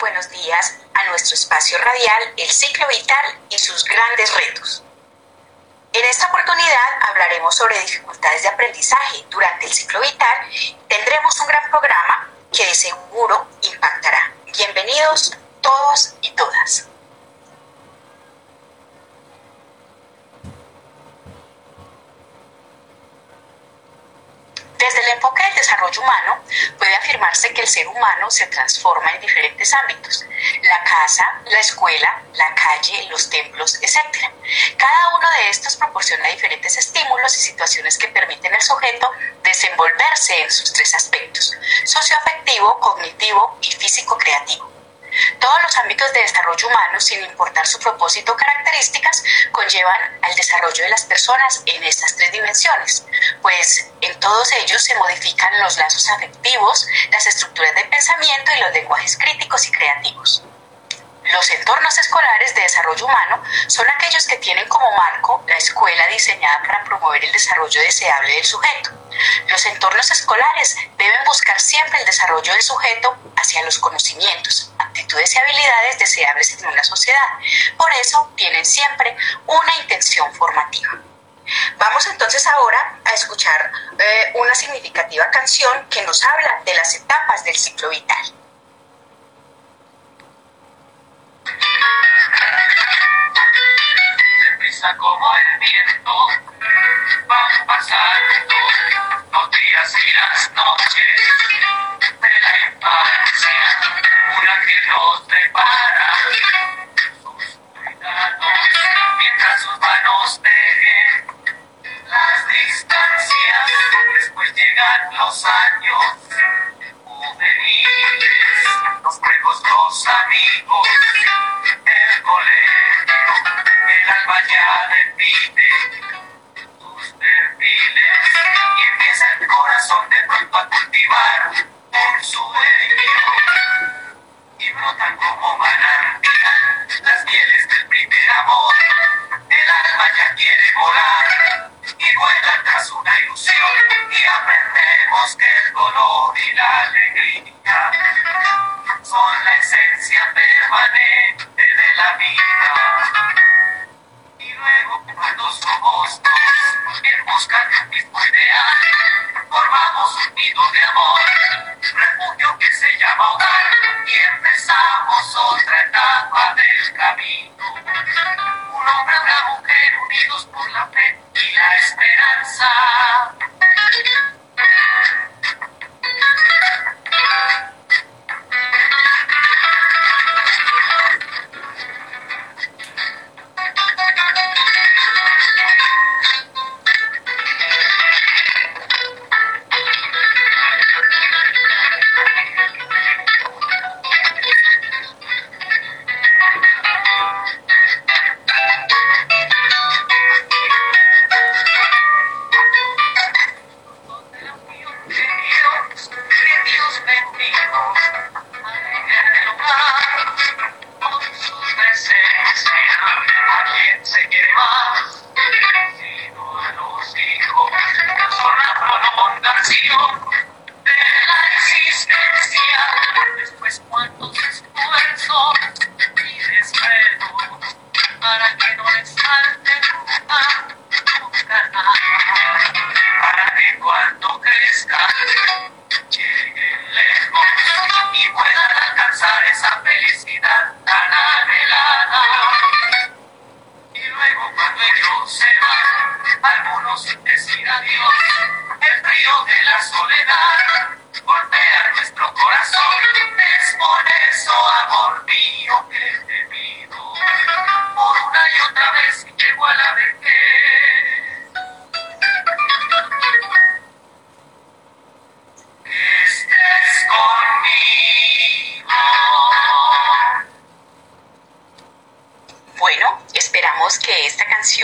buenos días a nuestro espacio radial El ciclo vital y sus grandes retos. En esta oportunidad hablaremos sobre dificultades de aprendizaje durante el ciclo vital. Tendremos un gran programa que de seguro impactará. Bienvenidos todos y todas. Desde el enfoque del desarrollo humano, puede afirmarse que el ser humano se transforma en diferentes ámbitos, la casa, la escuela, la calle, los templos, etc. Cada uno de estos proporciona diferentes estímulos y situaciones que permiten al sujeto desenvolverse en sus tres aspectos, socioafectivo, cognitivo y físico-creativo. Todos los ámbitos de desarrollo humano, sin importar su propósito o características, conllevan al desarrollo de las personas en estas tres dimensiones, pues en todos ellos se modifican los lazos afectivos, las estructuras de pensamiento y los lenguajes críticos y creativos. Los entornos escolares de desarrollo humano son aquellos que tienen como marco la escuela diseñada para promover el desarrollo deseable del sujeto. Los entornos escolares deben buscar siempre el desarrollo del sujeto hacia los conocimientos, y habilidades deseables en una sociedad. Por eso tienen siempre una intención formativa. Vamos entonces ahora a escuchar eh, una significativa canción que nos habla de las etapas del ciclo vital. Deprisa como el viento, van pasando los días y las noches de la infancia, nos prepara sus cuidados, mientras sus manos dejen las distancias, después llegan los años alegría son la esencia permanente de la vida luego cuando somos dos en busca de un mismo ideal formamos un nido de amor refugio que se llama hogar y empezamos otra etapa del camino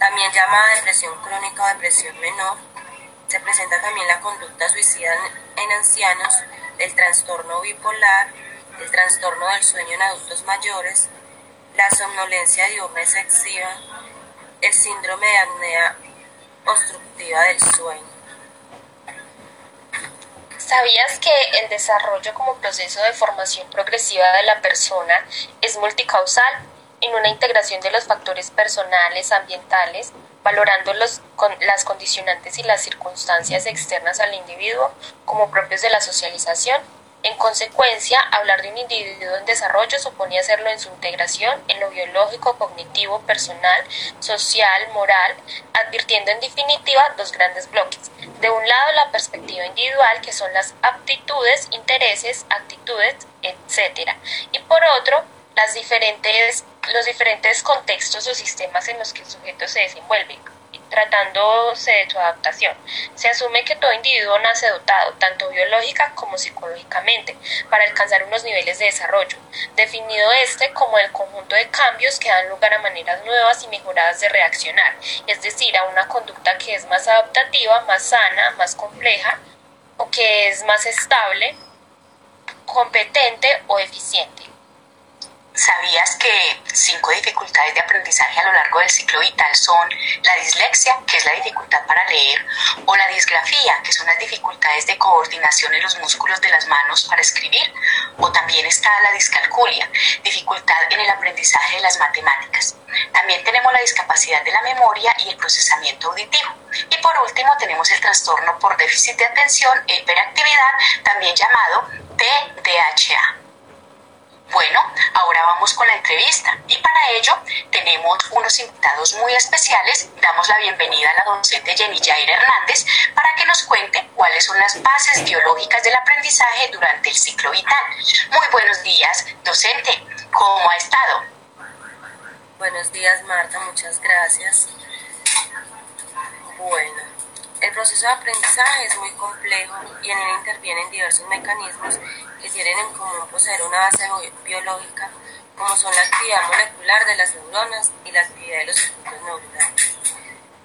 también llamada depresión crónica o depresión menor. Se presenta también la conducta suicida en ancianos, el trastorno bipolar, el trastorno del sueño en adultos mayores, la somnolencia diurna excesiva, el síndrome de apnea obstructiva del sueño. ¿Sabías que el desarrollo como proceso de formación progresiva de la persona es multicausal en una integración de los factores personales, ambientales, valorando los, las condicionantes y las circunstancias externas al individuo como propios de la socialización? En consecuencia, hablar de un individuo en desarrollo supone hacerlo en su integración en lo biológico, cognitivo, personal, social, moral, advirtiendo en definitiva dos grandes bloques. De un lado, la perspectiva individual, que son las aptitudes, intereses, actitudes, etc. Y por otro, las diferentes, los diferentes contextos o sistemas en los que el sujeto se desenvuelve tratándose de su adaptación. Se asume que todo individuo nace dotado, tanto biológica como psicológicamente, para alcanzar unos niveles de desarrollo, definido este como el conjunto de cambios que dan lugar a maneras nuevas y mejoradas de reaccionar, es decir, a una conducta que es más adaptativa, más sana, más compleja, o que es más estable, competente o eficiente. ¿Sabías que cinco dificultades de aprendizaje a lo largo del ciclo vital son la dislexia, que es la dificultad para leer, o la disgrafía, que son las dificultades de coordinación en los músculos de las manos para escribir, o también está la discalculia, dificultad en el aprendizaje de las matemáticas. También tenemos la discapacidad de la memoria y el procesamiento auditivo. Y por último tenemos el trastorno por déficit de atención e hiperactividad, también llamado TDAH. Bueno, ahora vamos con la entrevista y para ello tenemos unos invitados muy especiales. Damos la bienvenida a la docente Jenny Jair Hernández para que nos cuente cuáles son las bases biológicas del aprendizaje durante el ciclo vital. Muy buenos días, docente. ¿Cómo ha estado? Buenos días, Marta. Muchas gracias. Bueno, el proceso de aprendizaje es muy complejo y en él intervienen diversos mecanismos que tienen en común poseer una base biológica, como son la actividad molecular de las neuronas y la actividad de los circuitos neuronales,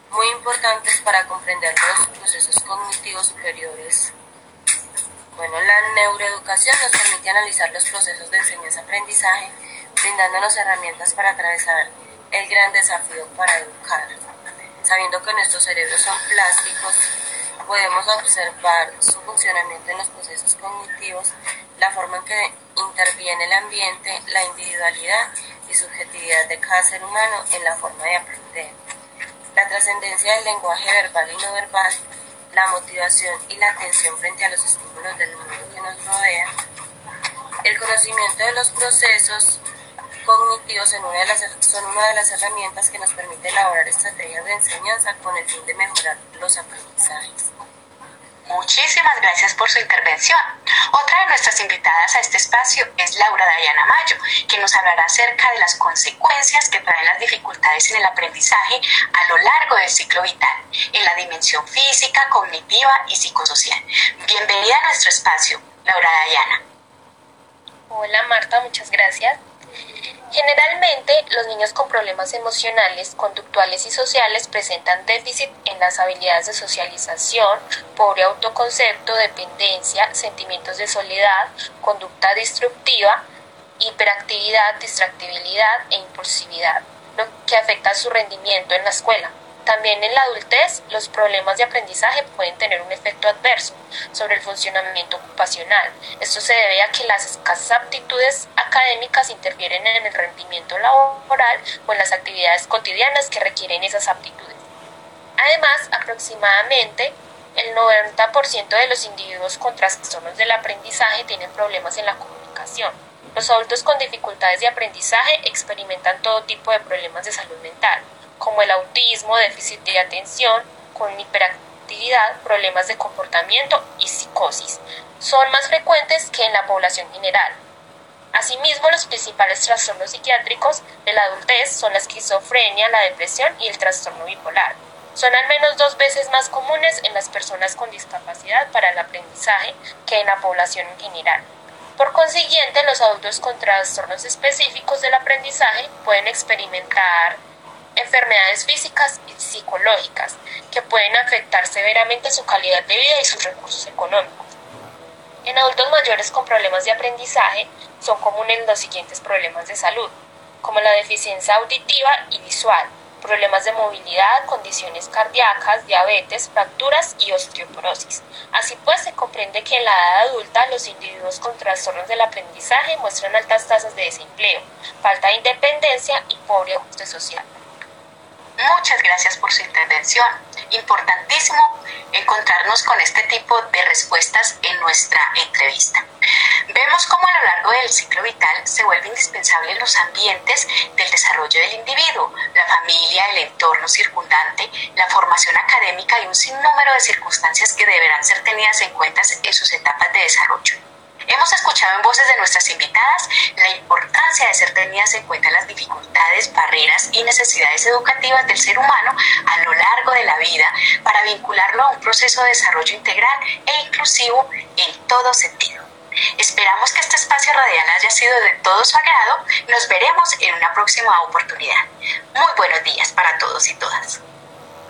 muy importantes para comprender los procesos cognitivos superiores. Bueno, la neuroeducación nos permite analizar los procesos de enseñanza-aprendizaje, brindándonos herramientas para atravesar el gran desafío para educar. Sabiendo que nuestros cerebros son plásticos, podemos observar su funcionamiento en los procesos cognitivos, la forma en que interviene el ambiente, la individualidad y subjetividad de cada ser humano en la forma de aprender. La trascendencia del lenguaje verbal y no verbal, la motivación y la atención frente a los estímulos del mundo que nos rodea, el conocimiento de los procesos cognitivos son una, de las, son una de las herramientas que nos permite elaborar estrategias de enseñanza con el fin de mejorar los aprendizajes. Muchísimas gracias por su intervención. Otra de nuestras invitadas a este espacio es Laura Dayana Mayo, que nos hablará acerca de las consecuencias que traen las dificultades en el aprendizaje a lo largo del ciclo vital, en la dimensión física, cognitiva y psicosocial. Bienvenida a nuestro espacio, Laura Dayana. Hola Marta, muchas gracias. Generalmente, los niños con problemas emocionales, conductuales y sociales presentan déficit en las habilidades de socialización, pobre autoconcepto, dependencia, sentimientos de soledad, conducta destructiva, hiperactividad, distractibilidad e impulsividad, lo que afecta su rendimiento en la escuela. También en la adultez, los problemas de aprendizaje pueden tener un efecto adverso sobre el funcionamiento ocupacional. Esto se debe a que las escasas aptitudes académicas interfieren en el rendimiento laboral o en las actividades cotidianas que requieren esas aptitudes. Además, aproximadamente el 90% de los individuos con trastornos del aprendizaje tienen problemas en la comunicación. Los adultos con dificultades de aprendizaje experimentan todo tipo de problemas de salud mental, como el autismo, déficit de atención, con hiperactividad, problemas de comportamiento y psicosis. Son más frecuentes que en la población general. Asimismo, los principales trastornos psiquiátricos de la adultez son la esquizofrenia, la depresión y el trastorno bipolar. Son al menos dos veces más comunes en las personas con discapacidad para el aprendizaje que en la población en general. Por consiguiente, los adultos con trastornos específicos del aprendizaje pueden experimentar enfermedades físicas y psicológicas que pueden afectar severamente su calidad de vida y sus recursos económicos. En adultos mayores con problemas de aprendizaje son comunes los siguientes problemas de salud, como la deficiencia auditiva y visual, problemas de movilidad, condiciones cardíacas, diabetes, fracturas y osteoporosis. Así pues, se comprende que en la edad adulta los individuos con trastornos del aprendizaje muestran altas tasas de desempleo, falta de independencia y pobre ajuste social. Muchas gracias por su intervención. Importantísimo encontrarnos con este tipo de respuestas en nuestra entrevista. Vemos cómo a lo largo del ciclo vital se vuelve indispensable los ambientes del desarrollo del individuo, la familia, el entorno circundante, la formación académica y un sinnúmero de circunstancias que deberán ser tenidas en cuenta en sus etapas de desarrollo. Hemos escuchado en voces de nuestras invitadas la importancia de ser tenidas en cuenta las dificultades, barreras y necesidades educativas del ser humano a lo largo de la vida para vincularlo a un proceso de desarrollo integral e inclusivo en todo sentido. Esperamos que este espacio radial haya sido de todo su agrado. Nos veremos en una próxima oportunidad. Muy buenos días para todos y todas.